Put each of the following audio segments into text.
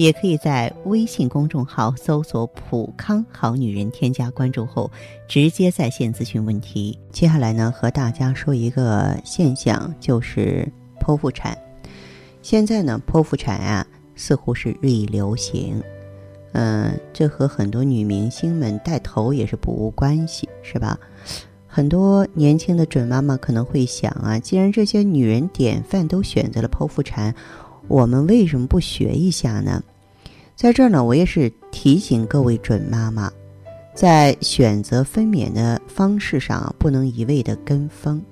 也可以在微信公众号搜索“普康好女人”，添加关注后，直接在线咨询问题。接下来呢，和大家说一个现象，就是剖腹产。现在呢，剖腹产啊，似乎是日益流行。嗯，这和很多女明星们带头也是不无关系，是吧？很多年轻的准妈妈可能会想啊，既然这些女人典范都选择了剖腹产，我们为什么不学一下呢？在这儿呢，我也是提醒各位准妈妈，在选择分娩的方式上不能一味的跟风。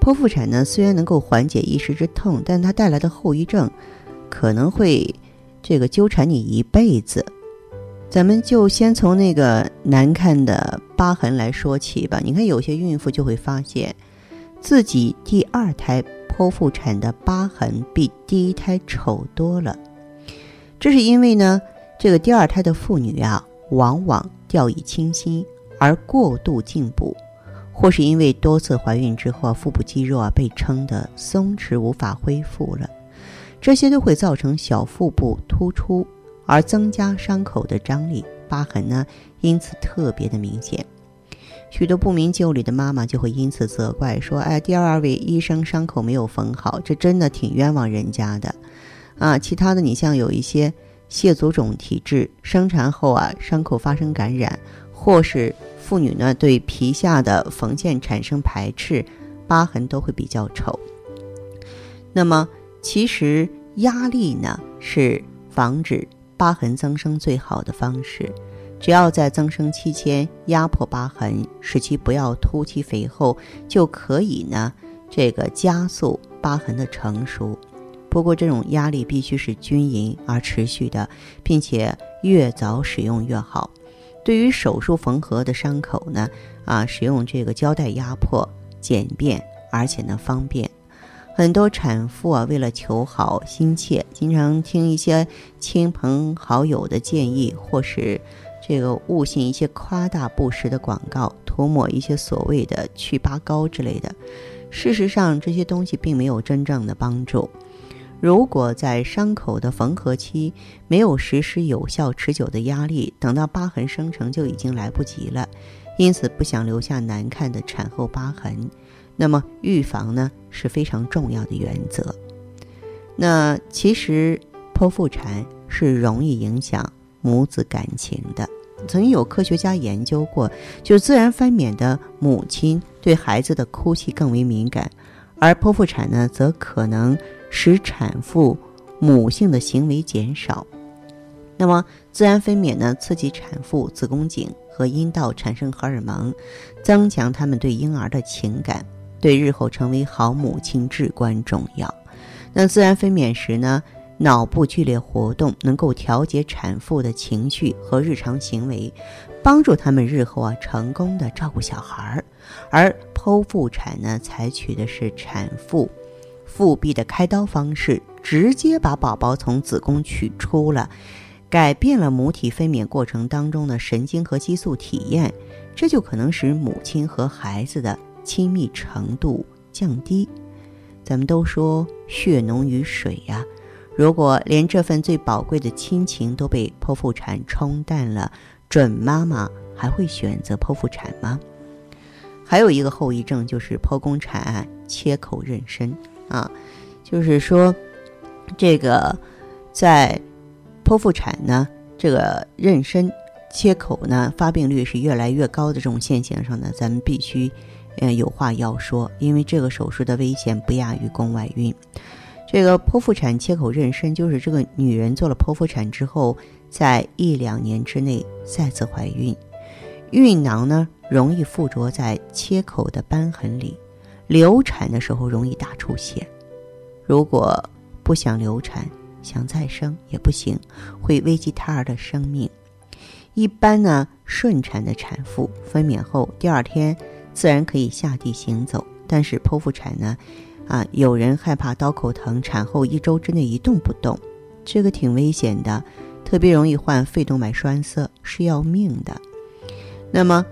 剖腹产呢，虽然能够缓解一时之痛，但它带来的后遗症可能会这个纠缠你一辈子。咱们就先从那个难看的疤痕来说起吧。你看，有些孕妇就会发现自己第二胎剖腹产的疤痕比第一胎丑多了。这是因为呢，这个第二胎的妇女啊，往往掉以轻心而过度进补，或是因为多次怀孕之后啊腹部肌肉啊被撑得松弛无法恢复了，这些都会造成小腹部突出，而增加伤口的张力，疤痕呢因此特别的明显。许多不明就里的妈妈就会因此责怪说：“哎，第二位医生伤口没有缝好，这真的挺冤枉人家的。”啊，其他的你像有一些蟹足肿体质，生产后啊伤口发生感染，或是妇女呢对皮下的缝线产生排斥，疤痕都会比较丑。那么其实压力呢是防止疤痕增生最好的方式，只要在增生期间压迫疤痕，使其不要凸起肥厚，就可以呢这个加速疤痕的成熟。不过，这种压力必须是均匀而持续的，并且越早使用越好。对于手术缝合的伤口呢，啊，使用这个胶带压迫简便，而且呢方便。很多产妇啊，为了求好心切，经常听一些亲朋好友的建议，或是这个误信一些夸大不实的广告，涂抹一些所谓的去疤膏之类的。事实上，这些东西并没有真正的帮助。如果在伤口的缝合期没有实施有效持久的压力，等到疤痕生成就已经来不及了。因此，不想留下难看的产后疤痕，那么预防呢是非常重要的原则。那其实剖腹产是容易影响母子感情的。曾经有科学家研究过，就自然分娩的母亲对孩子的哭泣更为敏感，而剖腹产呢则可能。使产妇母性的行为减少，那么自然分娩呢？刺激产妇子宫颈和阴道产生荷尔蒙，增强他们对婴儿的情感，对日后成为好母亲至关重要。那自然分娩时呢，脑部剧烈活动能够调节产妇的情绪和日常行为，帮助他们日后啊成功的照顾小孩儿。而剖腹产呢，采取的是产妇。腹壁的开刀方式，直接把宝宝从子宫取出了，改变了母体分娩过程当中的神经和激素体验，这就可能使母亲和孩子的亲密程度降低。咱们都说血浓于水呀，如果连这份最宝贵的亲情都被剖腹产冲淡了，准妈妈还会选择剖腹产吗？还有一个后遗症就是剖宫产切口妊娠。啊，就是说，这个在剖腹产呢，这个妊娠切口呢，发病率是越来越高的这种现象上呢，咱们必须呃有话要说，因为这个手术的危险不亚于宫外孕。这个剖腹产切口妊娠，就是这个女人做了剖腹产之后，在一两年之内再次怀孕，孕囊呢容易附着在切口的瘢痕里。流产的时候容易大出血，如果不想流产，想再生也不行，会危及胎儿的生命。一般呢，顺产的产妇分娩后第二天自然可以下地行走。但是剖腹产呢，啊，有人害怕刀口疼，产后一周之内一动不动，这个挺危险的，特别容易患肺动脉栓塞，是要命的。那么，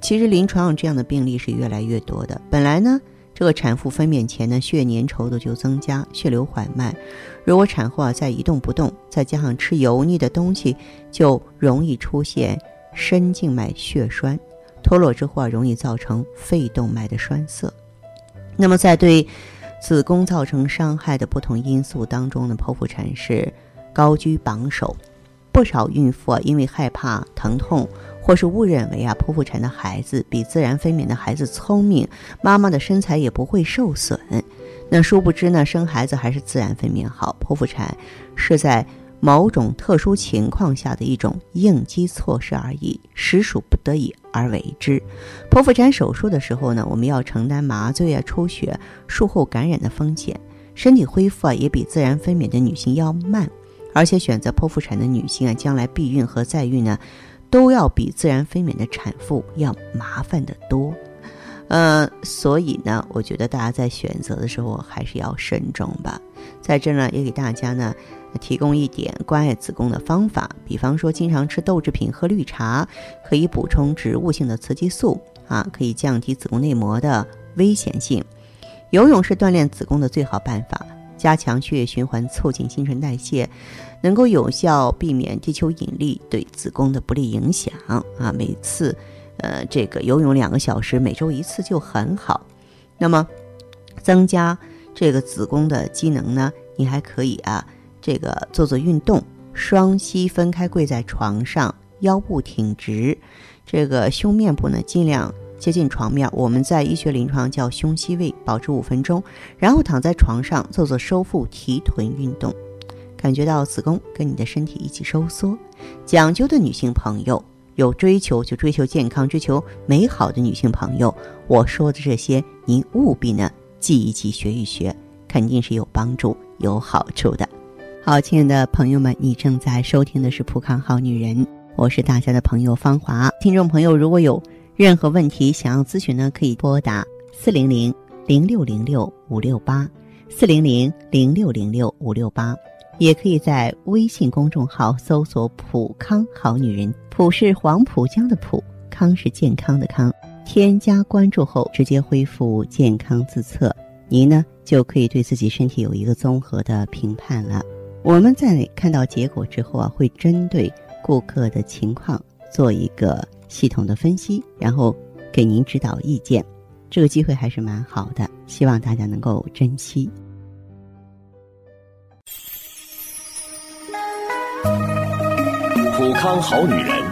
其实临床上这样的病例是越来越多的。本来呢，这个产妇分娩前呢，血粘稠度就增加，血流缓慢。如果产后啊再一动不动，再加上吃油腻的东西，就容易出现深静脉血栓，脱落之后啊，容易造成肺动脉的栓塞。那么，在对子宫造成伤害的不同因素当中呢，剖腹产是高居榜首。不少孕妇啊，因为害怕疼痛，或是误认为啊，剖腹产的孩子比自然分娩的孩子聪明，妈妈的身材也不会受损。那殊不知呢，生孩子还是自然分娩好，剖腹产是在。某种特殊情况下的一种应激措施而已，实属不得已而为之。剖腹产手术的时候呢，我们要承担麻醉啊、出血、术后感染的风险，身体恢复啊也比自然分娩的女性要慢，而且选择剖腹产的女性啊，将来避孕和再孕呢，都要比自然分娩的产妇要麻烦得多。呃，所以呢，我觉得大家在选择的时候还是要慎重吧。在这呢，也给大家呢。提供一点关爱子宫的方法，比方说经常吃豆制品、喝绿茶，可以补充植物性的雌激素啊，可以降低子宫内膜的危险性。游泳是锻炼子宫的最好办法，加强血液循环，促进新陈代谢，能够有效避免地球引力对子宫的不利影响啊。每次，呃，这个游泳两个小时，每周一次就很好。那么，增加这个子宫的机能呢，你还可以啊。这个做做运动，双膝分开跪在床上，腰部挺直，这个胸面部呢尽量接近床面。我们在医学临床叫胸膝位，保持五分钟，然后躺在床上做做收腹提臀运动，感觉到子宫跟你的身体一起收缩。讲究的女性朋友，有追求就追求健康、追求美好的女性朋友，我说的这些，您务必呢记一记、学一学，肯定是有帮助、有好处的。好，亲爱的朋友们，你正在收听的是《普康好女人》，我是大家的朋友芳华。听众朋友，如果有任何问题想要咨询呢，可以拨打四零零零六零六五六八，四零零零六零六五六八，也可以在微信公众号搜索“普康好女人”，普是黄浦江的浦，康是健康的康。添加关注后，直接恢复健康自测，您呢就可以对自己身体有一个综合的评判了。我们在看到结果之后啊，会针对顾客的情况做一个系统的分析，然后给您指导意见。这个机会还是蛮好的，希望大家能够珍惜。普康好女人，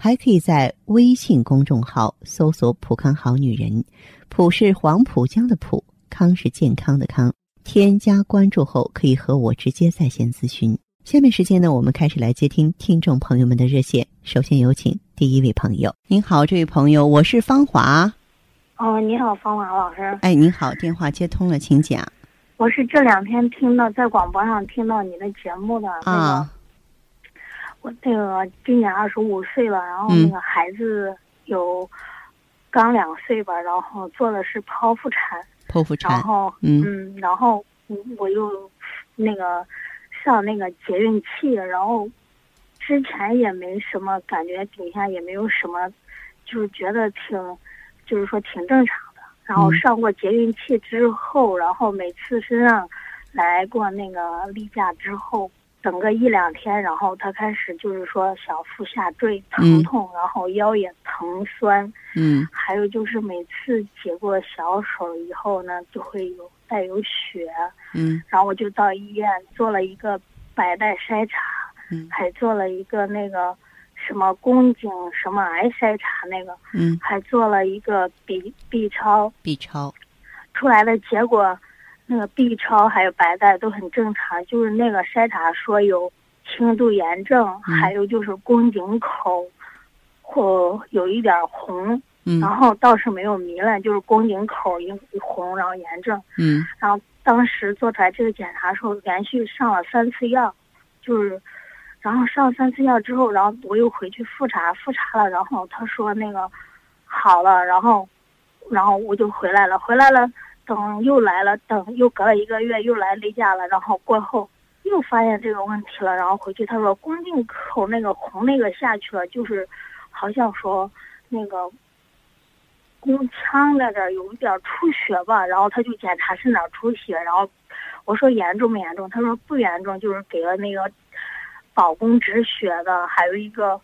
还可以在微信公众号搜索“普康好女人”，普是黄浦江的浦，康是健康的康。添加关注后，可以和我直接在线咨询。下面时间呢，我们开始来接听听众朋友们的热线。首先有请第一位朋友。您好，这位朋友，我是芳华。哦，你好，芳华老师。哎，您好，电话接通了，请讲。我是这两天听到在广播上听到你的节目的。啊。我那个今年二十五岁了，然后那个孩子有刚两岁吧，然后做的是剖腹产。剖腹产。然后嗯，然后我又那个。上那个节孕期，然后之前也没什么感觉，底下也没有什么，就是觉得挺，就是说挺正常的。然后上过节孕期之后，然后每次身上来过那个例假之后，等个一两天，然后他开始就是说小腹下坠疼痛，然后腰也疼酸，嗯，还有就是每次解过小手以后呢，就会有带有血，嗯，然后我就到医院做了一个白带筛查，嗯，还做了一个那个。什么宫颈什么癌筛查那个，嗯，还做了一个 B B 超，B 超，出来的结果，那个 B 超还有白带都很正常，就是那个筛查说有轻度炎症，还有就是宫颈口或有一点红，嗯，然后倒是没有糜烂，就是宫颈口一红，然后炎症，嗯，然后当时做出来这个检查时候，连续上了三次药，就是。然后上三次药之后，然后我又回去复查，复查了，然后他说那个好了，然后，然后我就回来了，回来了，等又来了，等又隔了一个月又来例假了，然后过后又发现这个问题了，然后回去他说宫颈口那个红那个下去了，就是好像说那个宫腔那这有一点出血吧，然后他就检查是哪出血，然后我说严重不严重，他说不严重，就是给了那个。保宫止血的，还有一个，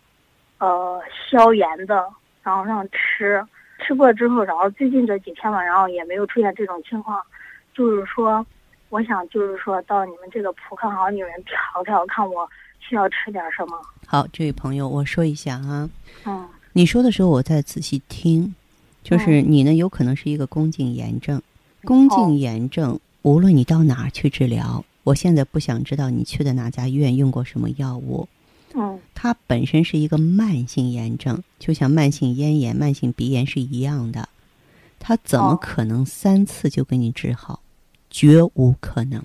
呃，消炎的，然后让吃，吃过之后，然后最近这几天嘛，然后也没有出现这种情况，就是说，我想就是说到你们这个普康好女人调调，看我需要吃点什么。好，这位朋友，我说一下啊，嗯，你说的时候我在仔细听，就是你呢有可能是一个宫颈炎症，宫颈炎症，无论你到哪儿去治疗。我现在不想知道你去的哪家医院用过什么药物。嗯，它本身是一个慢性炎症，就像慢性咽炎、慢性鼻炎是一样的。它怎么可能三次就给你治好？绝无可能。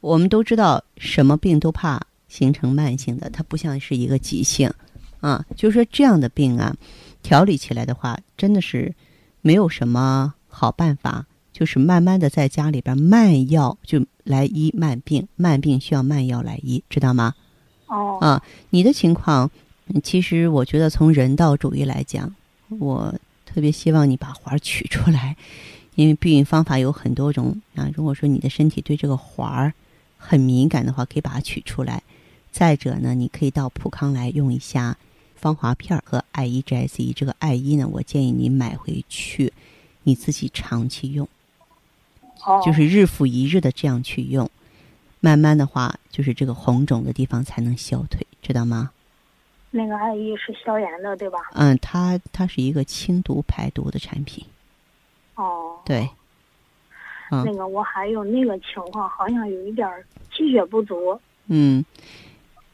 我们都知道，什么病都怕形成慢性的，它不像是一个急性。啊，就是说这样的病啊，调理起来的话，真的是没有什么好办法。就是慢慢的在家里边慢药就来医慢病，慢病需要慢药来医，知道吗？哦，啊，你的情况，其实我觉得从人道主义来讲，我特别希望你把环取出来，因为避孕方法有很多种啊。如果说你的身体对这个环儿很敏感的话，可以把它取出来。再者呢，你可以到普康来用一下芳华片儿和爱伊 GSE。这个爱伊呢，我建议你买回去，你自己长期用。就是日复一日的这样去用，慢慢的话，就是这个红肿的地方才能消退，知道吗？那个艾依是消炎的，对吧？嗯，它它是一个清毒排毒的产品。哦。对。那个我还有那个情况，好像有一点气血不足。嗯。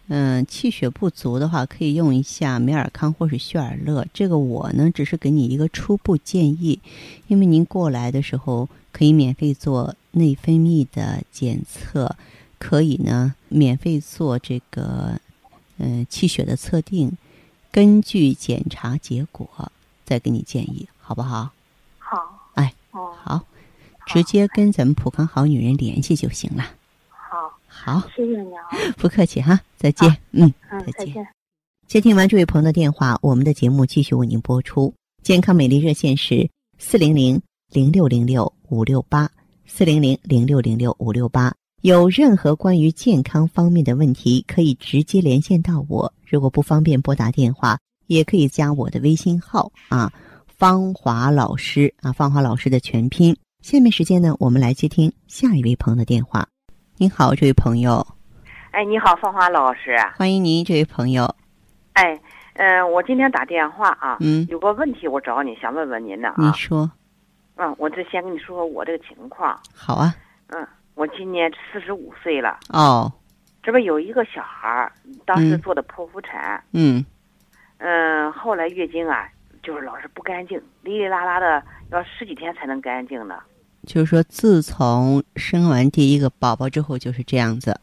嗯，气血不足的话，可以用一下美尔康或是血尔乐。这个我呢，只是给你一个初步建议，因为您过来的时候可以免费做内分泌的检测，可以呢免费做这个嗯气血的测定，根据检查结果再给你建议，好不好？好。哎。哦。好。直接跟咱们普康好女人联系就行了。好，谢谢你啊！不客气哈，再见。嗯，再见。接听完这位朋友的电话，我们的节目继续为您播出。健康美丽热线是四零零零六零六五六八四零零零六零六五六八。有任何关于健康方面的问题，可以直接连线到我。如果不方便拨打电话，也可以加我的微信号啊，芳华老师啊，芳华老师的全拼。下面时间呢，我们来接听下一位朋友的电话。您好，这位朋友。哎，你好，芳华老师。欢迎您，这位朋友。哎，嗯，我今天打电话啊，嗯，有个问题我找你，想问问您呢啊。你说。嗯，我这先跟你说说我这个情况。好啊。嗯，我今年四十五岁了。哦。这不有一个小孩儿，当时做的剖腹产。嗯。嗯，后来月经啊，就是老是不干净，哩哩啦啦的，要十几天才能干净呢。就是说，自从生完第一个宝宝之后，就是这样子。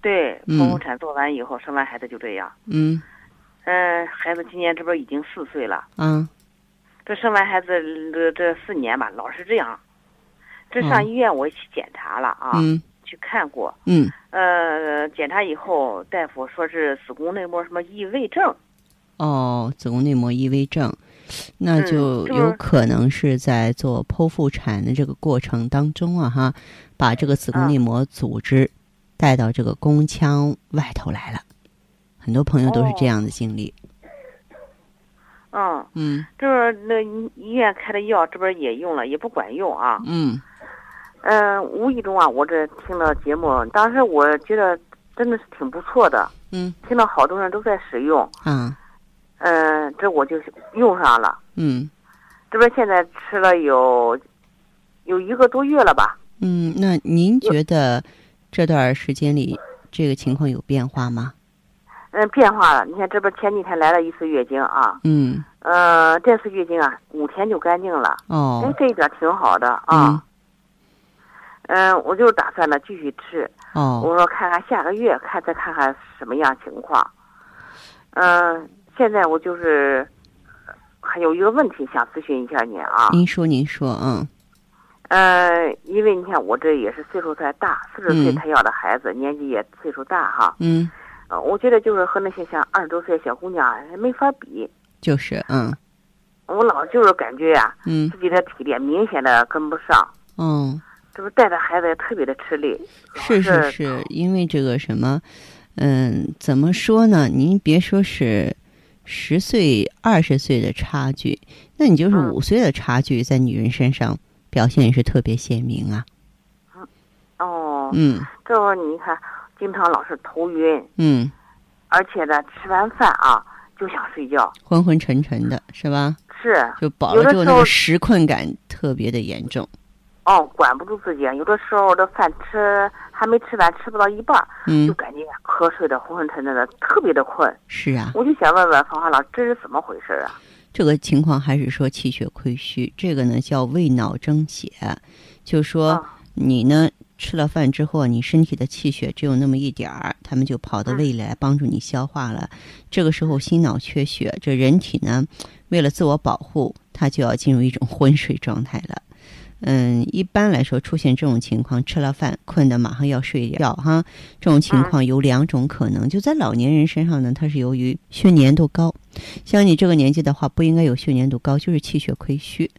对，剖腹产做完以后，生完孩子就这样。嗯。嗯，孩子今年这不已经四岁了。嗯。这生完孩子这这四年吧，老是这样。这上医院我也去检查了啊，去看过。嗯。呃，检查以后，大夫说是子宫内膜什么异位症。哦，子宫内膜异位症。那就有可能是在做剖腹产的这个过程当中啊，哈，把这个子宫内膜组织带到这个宫腔外头来了。很多朋友都是这样的经历。嗯嗯，就是那医院开的药，这边也用了，也不管用啊。嗯嗯，无意中啊，我这听了节目，当时我觉得真的是挺不错的。嗯，听到好多人都在使用。嗯。嗯，这我就用上了。嗯，这边现在吃了有有一个多月了吧？嗯，那您觉得这段时间里这个情况有变化吗？嗯，变化了。你看这边前几天来了一次月经啊。嗯。呃，这次月经啊，五天就干净了。哦。哎，这一点挺好的啊。嗯。我就打算呢继续吃。哦。我说看看下个月，看再看看什么样情况。嗯。现在我就是还有一个问题想咨询一下您啊。您说，您说，嗯。呃，因为你看我这也是岁数太大，四十岁才要的孩子，年纪也岁数大哈。嗯。呃，我觉得就是和那些像二十多岁的小姑娘没法比。就是，嗯。我老就是感觉呀，嗯，自己的体力明显的跟不上。嗯。这不带着孩子也特别的吃力。是是是，因为这个什么，嗯，怎么说呢？您别说是。十岁、二十岁的差距，那你就是五岁的差距，在女人身上表现也是特别鲜明啊。哦。嗯。这会儿你看，经常老是头晕。嗯。而且呢，吃完饭啊就想睡觉，昏昏沉沉的，是吧？是。就饱了之后，那个食困感特别的严重。哦，管不住自己，有的时候这饭吃还没吃完，吃不到一半，嗯，就感觉瞌睡的昏昏沉沉的，特别的困。是啊，我就想问问芳华老师，这是怎么回事啊？这个情况还是说气血亏虚，这个呢叫胃脑蒸血，就说你呢吃了饭之后，你身体的气血只有那么一点儿，他们就跑到胃里来帮助你消化了。这个时候心脑缺血，这人体呢为了自我保护，它就要进入一种昏睡状态了。嗯，一般来说，出现这种情况，吃了饭困的马上要睡觉哈。这种情况有两种可能，就在老年人身上呢，它是由于血粘度高。像你这个年纪的话，不应该有血粘度高，就是气血亏虚。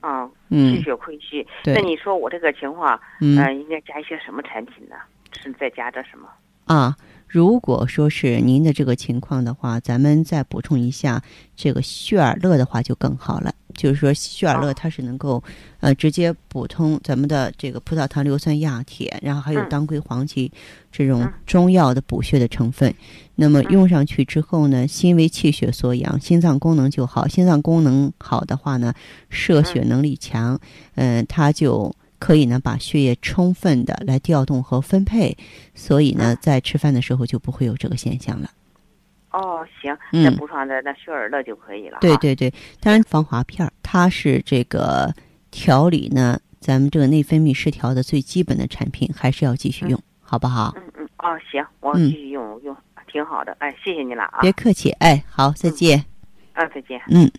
啊，气血亏虚。那你说我这个情况，嗯，应该加一些什么产品呢？是再加点什么？啊，如果说是您的这个情况的话，咱们再补充一下这个血尔乐的话，就更好了。就是说，血尔乐它是能够，呃，直接补充咱们的这个葡萄糖硫酸亚铁，然后还有当归黄芪这种中药的补血的成分。那么用上去之后呢，心为气血所养，心脏功能就好。心脏功能好的话呢，摄血能力强，嗯，它就可以呢把血液充分的来调动和分配，所以呢，在吃饭的时候就不会有这个现象了。哦，行，再补上点那血尔乐就可以了。对对对，当然防滑片儿，它是这个调理呢，咱们这个内分泌失调的最基本的产品，还是要继续用，好不好？嗯嗯，哦，行，我继续用用，挺好的。哎，谢谢你了啊！别客气，哎，好，再见。啊，再见。嗯。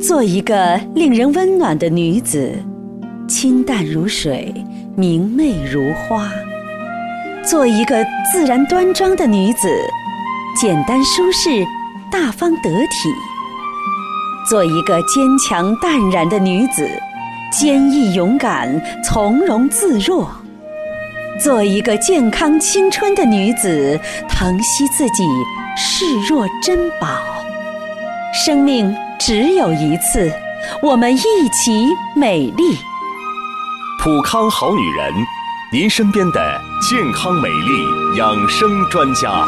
做一个令人温暖的女子，清淡如水，明媚如花。做一个自然端庄的女子，简单舒适，大方得体；做一个坚强淡然的女子，坚毅勇敢，从容自若；做一个健康青春的女子，疼惜自己，视若珍宝。生命只有一次，我们一起美丽。普康好女人。您身边的健康美丽养生专家。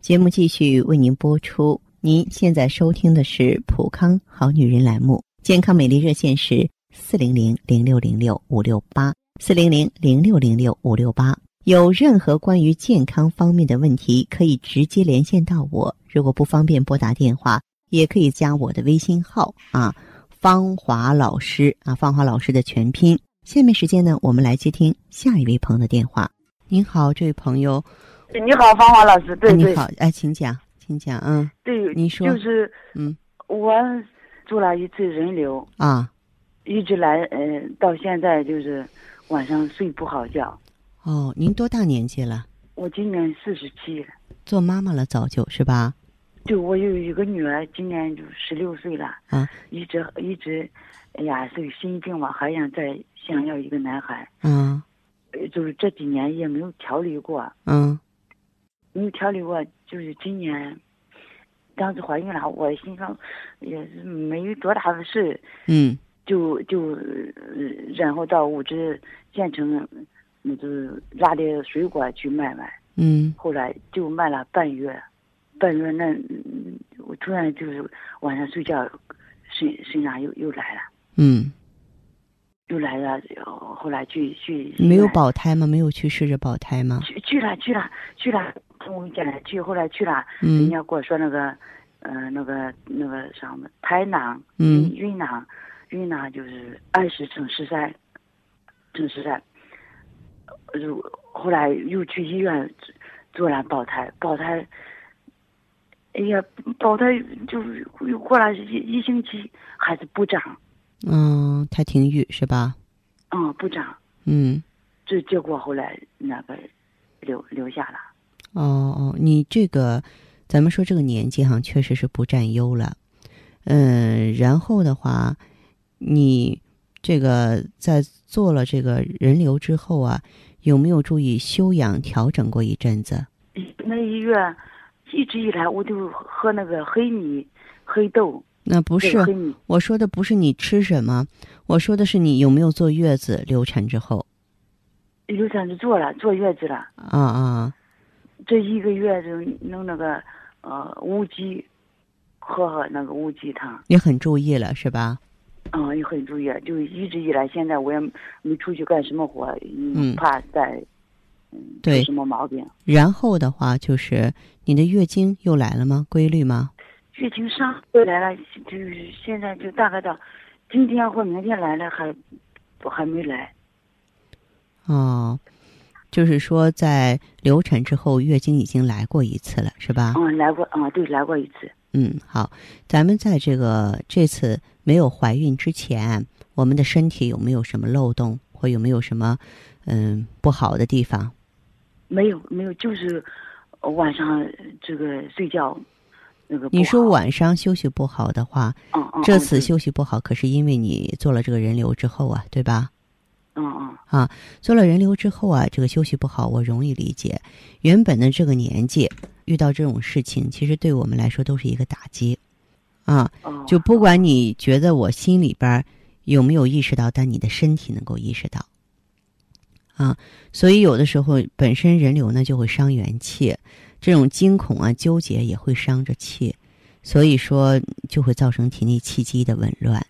节目继续为您播出。您现在收听的是《普康好女人》栏目，健康美丽热线是四零零零六零六五六八四零零零六零六五六八。有任何关于健康方面的问题，可以直接连线到我。如果不方便拨打电话。也可以加我的微信号啊，芳华老师啊，芳华老师的全拼。下面时间呢，我们来接听下一位朋友的电话。您好，这位朋友。你好，芳华老师。对你好，哎，请讲，请讲，嗯。对，你说。就是，嗯，我做了一次人流啊，一直来，嗯，到现在就是晚上睡不好觉。哦，您多大年纪了？我今年四十七了。做妈妈了，早就是吧？对我有一个女儿，今年就十六岁了。啊，一直一直，哎呀，是心病嘛，还想再想要一个男孩。嗯。呃，就是这几年也没有调理过。嗯。没有调理过，就是今年，当时怀孕了，我心上也是没有多大的事。嗯。就就，然后到物质县城，那就是拿点水果去卖卖。嗯。后来就卖了半月，半月那，我突然就是晚上睡觉，身身上又又来了。嗯。又来了，后来去去。没有保胎吗？没有去试着保胎吗？去去了去了去了，我家去，后来去了，嗯。人家跟我说那个，呃，那个那个什么胎囊，嗯，孕囊。孕囊就是二十乘十三，乘十三，就后来又去医院做了保胎，保胎，哎呀，保胎就是又过了一一星期孩子不长，嗯，胎停育是吧？嗯，不长，嗯，这结果后来那个留留下了。哦哦，你这个，咱们说这个年纪哈，确实是不占优了，嗯，然后的话。你这个在做了这个人流之后啊，有没有注意休养调整过一阵子？那一月一直以来我就喝那个黑米、黑豆。那不是，我说的不是你吃什么，我说的是你有没有坐月子流产之后。流产就做了，坐月子了。啊啊！这一个月就弄那个呃乌鸡，喝喝那个乌鸡汤。你很注意了是吧？啊，也很注意，就一直以来，现在我也没出去干什么活，嗯，怕再嗯对什么毛病。然后的话，就是你的月经又来了吗？规律吗？月经上又来了，就是现在就大概到今天或明天来了，还还没来。哦，就是说在流产之后，月经已经来过一次了，是吧？嗯，来过，啊，对，来过一次。嗯，好，咱们在这个这次没有怀孕之前，我们的身体有没有什么漏洞，或有没有什么嗯不好的地方？没有，没有，就是晚上这个睡觉那个。你说晚上休息不好的话，嗯嗯，这次休息不好，可是因为你做了这个人流之后啊，对吧？嗯嗯。啊，做了人流之后啊，这个休息不好，我容易理解。原本的这个年纪。遇到这种事情，其实对我们来说都是一个打击，啊，就不管你觉得我心里边有没有意识到，但你的身体能够意识到，啊，所以有的时候本身人流呢就会伤元气，这种惊恐啊、纠结也会伤着气，所以说就会造成体内气机的紊乱。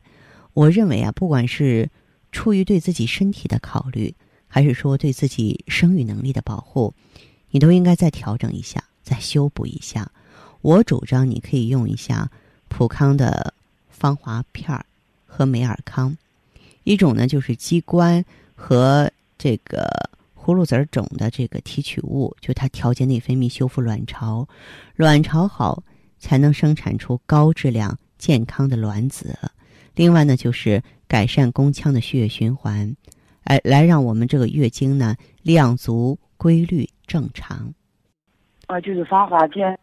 我认为啊，不管是出于对自己身体的考虑，还是说对自己生育能力的保护，你都应该再调整一下。再修补一下，我主张你可以用一下普康的芳华片儿和美尔康，一种呢就是鸡冠和这个葫芦籽种的这个提取物，就它调节内分泌、修复卵巢，卵巢好才能生产出高质量健康的卵子。另外呢，就是改善宫腔的血液循环，哎，来让我们这个月经呢量足、规律、正常。啊，就是芳华片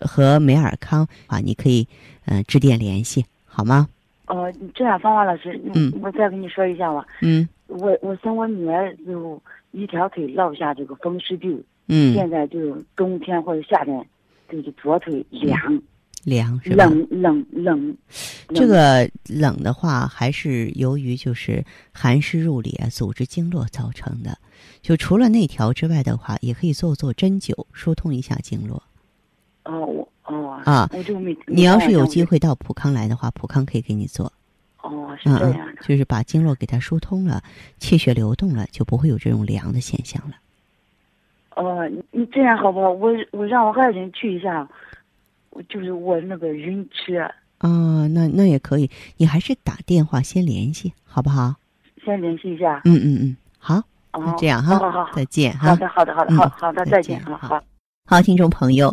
和美尔康啊，你可以嗯致电联系好吗？哦，这样，芳华老师，嗯，我再跟你说一下吧。嗯，我我生我女儿就一条腿落下这个风湿病，嗯，现在就冬天或者夏天就是左腿凉凉是吧？冷冷冷，这个冷的话还是由于就是寒湿入里啊，组织经络造成的。就除了那条之外的话，也可以做做针灸，疏通一下经络。哦，我哦啊，我就没。你要是有机会到普康来的话，普康可以给你做。哦，是这样的。就是把经络给它疏通了，气血流动了，就不会有这种凉的现象了。哦，你这样好不好？我我让我爱人去一下，我就是我那个晕车。啊，那那也可以，你还是打电话先联系，好不好？先联系一下。嗯嗯嗯，好。哦，这样哈，好好好，再见哈。好的，好的，好的，好好的，再见，好好。好，听众朋友，